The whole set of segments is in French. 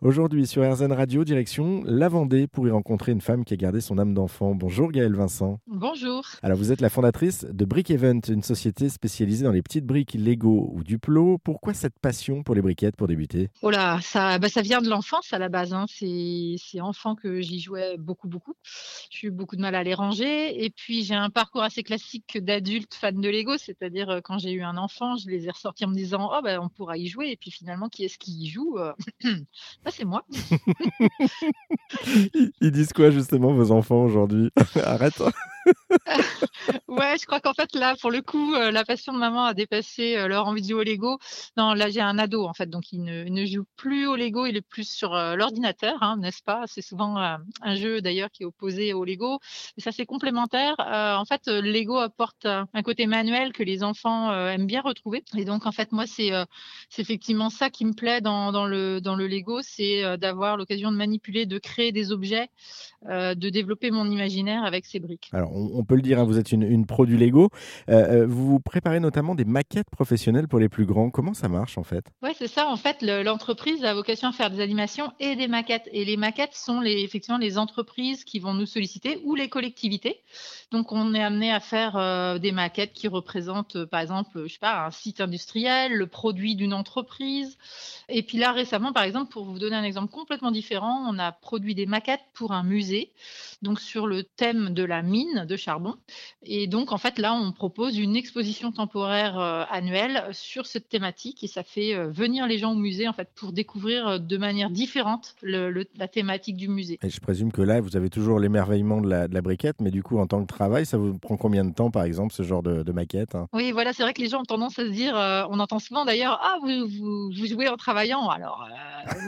Aujourd'hui sur RZN Radio, direction la Vendée pour y rencontrer une femme qui a gardé son âme d'enfant. Bonjour Gaëlle Vincent. Bonjour. Alors vous êtes la fondatrice de Brick Event, une société spécialisée dans les petites briques Lego ou Duplo. Pourquoi cette passion pour les briquettes pour débuter? Oh là, ça, bah, ça vient de l'enfance à la base. hein. C'est enfant que j'y jouais beaucoup, beaucoup. J'ai eu beaucoup de mal à les ranger. Et puis j'ai un parcours assez classique d'adulte fan de Lego, c'est-à-dire euh, quand j'ai eu un enfant, je les ai ressortis en me disant oh ben on pourra y jouer. Et puis finalement, qui est-ce qui y joue Euh, Bah, c'est moi. Ils disent quoi justement vos enfants aujourd'hui? Arrête Ouais, je crois qu'en fait là, pour le coup, euh, la passion de maman a dépassé euh, leur envie de jouer au Lego. Non, là j'ai un ado en fait, donc il ne, il ne joue plus au Lego, il est plus sur euh, l'ordinateur, hein, n'est-ce pas? C'est souvent euh, un jeu d'ailleurs qui est opposé au Lego, mais ça c'est complémentaire. Euh, en fait, euh, le Lego apporte un côté manuel que les enfants aiment bien retrouver, et donc en fait moi c'est effectivement ça qui me plaît dans, dans le dans le Lego, c'est d'avoir l'occasion de manipuler, de créer des objets, de développer mon imaginaire avec ces briques. On, peut le dire, hein, vous êtes une, une pro du Lego. Euh, euh, vous préparez notamment des maquettes professionnelles pour les plus grands. Comment ça marche en fait? Ouais, c'est ça. En fait, le- l'entreprise a vocation à faire des animations et des maquettes. Et les maquettes sont effectivement les entreprises qui vont nous solliciter ou les collectivités. Donc, on est amené à faire euh, des maquettes qui représentent, par exemple, je sais pas, un site industriel, le produit d'une entreprise. Et puis là, récemment, par exemple, pour vous donner un exemple complètement différent, on a produit des maquettes pour un musée, donc sur le thème de la mine de charbon. Et donc, en fait, là, on propose une exposition temporaire euh, annuelle sur cette thématique et ça fait euh, venir les gens au musée, en fait, pour découvrir euh, de manière différente le- le- la thématique du musée. Et je présume que là, vous avez toujours l'émerveillement de la, de la briquette, mais du coup, en tant que travail, ça vous prend combien de temps, par exemple, ce genre de, de maquette hein? Oui, voilà, c'est vrai que les gens ont tendance à se dire, euh, on entend souvent d'ailleurs, ah, vous, vous, vous jouez en travaillant. Alors,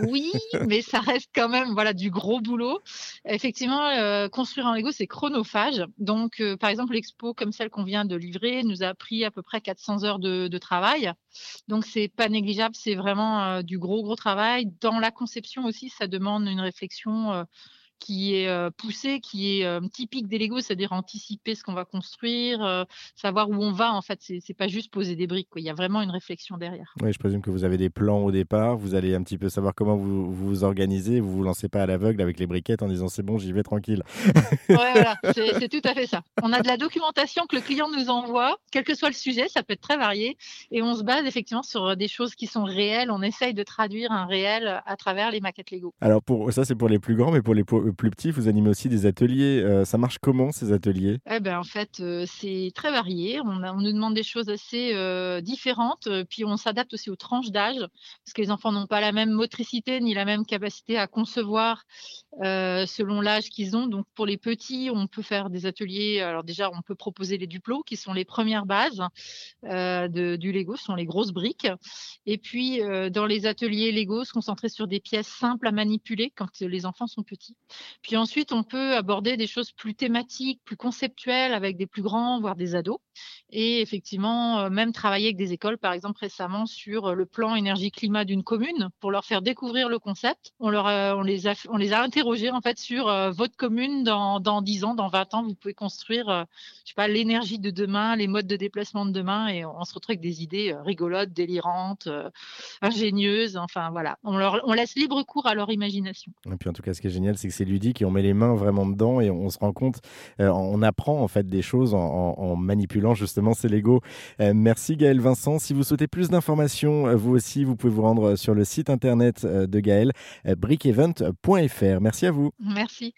oui, mais ça reste quand même voilà, du gros boulot. Effectivement, construire un Lego, c'est chronophage. Donc, euh, par exemple, l'expo comme celle qu'on vient de livrer nous a pris à peu près 400 heures de, travail. Donc, c'est pas négligeable, c'est vraiment euh, du gros, gros travail. Dans la conception aussi, ça demande une réflexion. euh, qui est euh, poussée, qui est euh, typique des Lego, c'est-à-dire anticiper ce qu'on va construire, euh, savoir où on va. En fait, c'est pas juste poser des briques. Quoi. Il y a vraiment une réflexion derrière. Oui, je présume que vous avez des plans au départ, vous allez un petit peu savoir comment vous vous, vous organisez, vous vous lancez pas à l'aveugle avec les briquettes en disant c'est bon, j'y vais tranquille. Ouais, voilà, c'est tout à fait ça. On a de la documentation que le client nous envoie, quel que soit le sujet, ça peut être très varié, et on se base effectivement sur des choses qui sont réelles. On essaye de traduire un réel à travers les maquettes Lego. Alors pour ça c'est pour les plus grands, mais pour les po- plus petits, vous animez aussi des ateliers. Euh, ça marche comment ces ateliers? Eh ben, en fait, euh, c'est très varié. On, nous demande des choses assez euh, différentes, puis on s'adapte aussi aux tranches d'âge, parce que les enfants n'ont pas la même motricité ni la même capacité à concevoir selon l'âge qu'ils ont. Donc, pour les petits, on peut faire des ateliers. Alors déjà, on peut proposer les duplos, qui sont les premières bases de- du Lego, ce sont les grosses briques. Et puis, dans les ateliers Lego, se concentrer sur des pièces simples à manipuler quand les enfants sont petits. Puis ensuite, on peut aborder des choses plus thématiques, plus conceptuelles avec des plus grands, voire des ados. Et effectivement, euh, même travailler avec des écoles, par exemple récemment sur euh, le plan énergie-climat d'une commune, pour leur faire découvrir le concept. On, les, a, interrogés en fait sur euh, votre commune dans, dans 10 ans, dans 20 ans, vous pouvez construire, je l'énergie de demain, les modes de déplacement de demain, et on se retrouve avec des idées rigolotes, délirantes, ingénieuses. Enfin voilà, on, on laisse libre cours à leur imagination. Et puis en tout cas, ce qui est génial, c'est que c'est ludique et on met les mains vraiment dedans et on se rend compte, euh, on apprend en fait des choses en, manipulant justement ces Lego. Euh, merci Gaël Vincent. Si vous souhaitez plus d'informations, euh, vous aussi, vous pouvez vous rendre sur le site internet de Gaël, brickevent.fr. Merci à vous. Merci.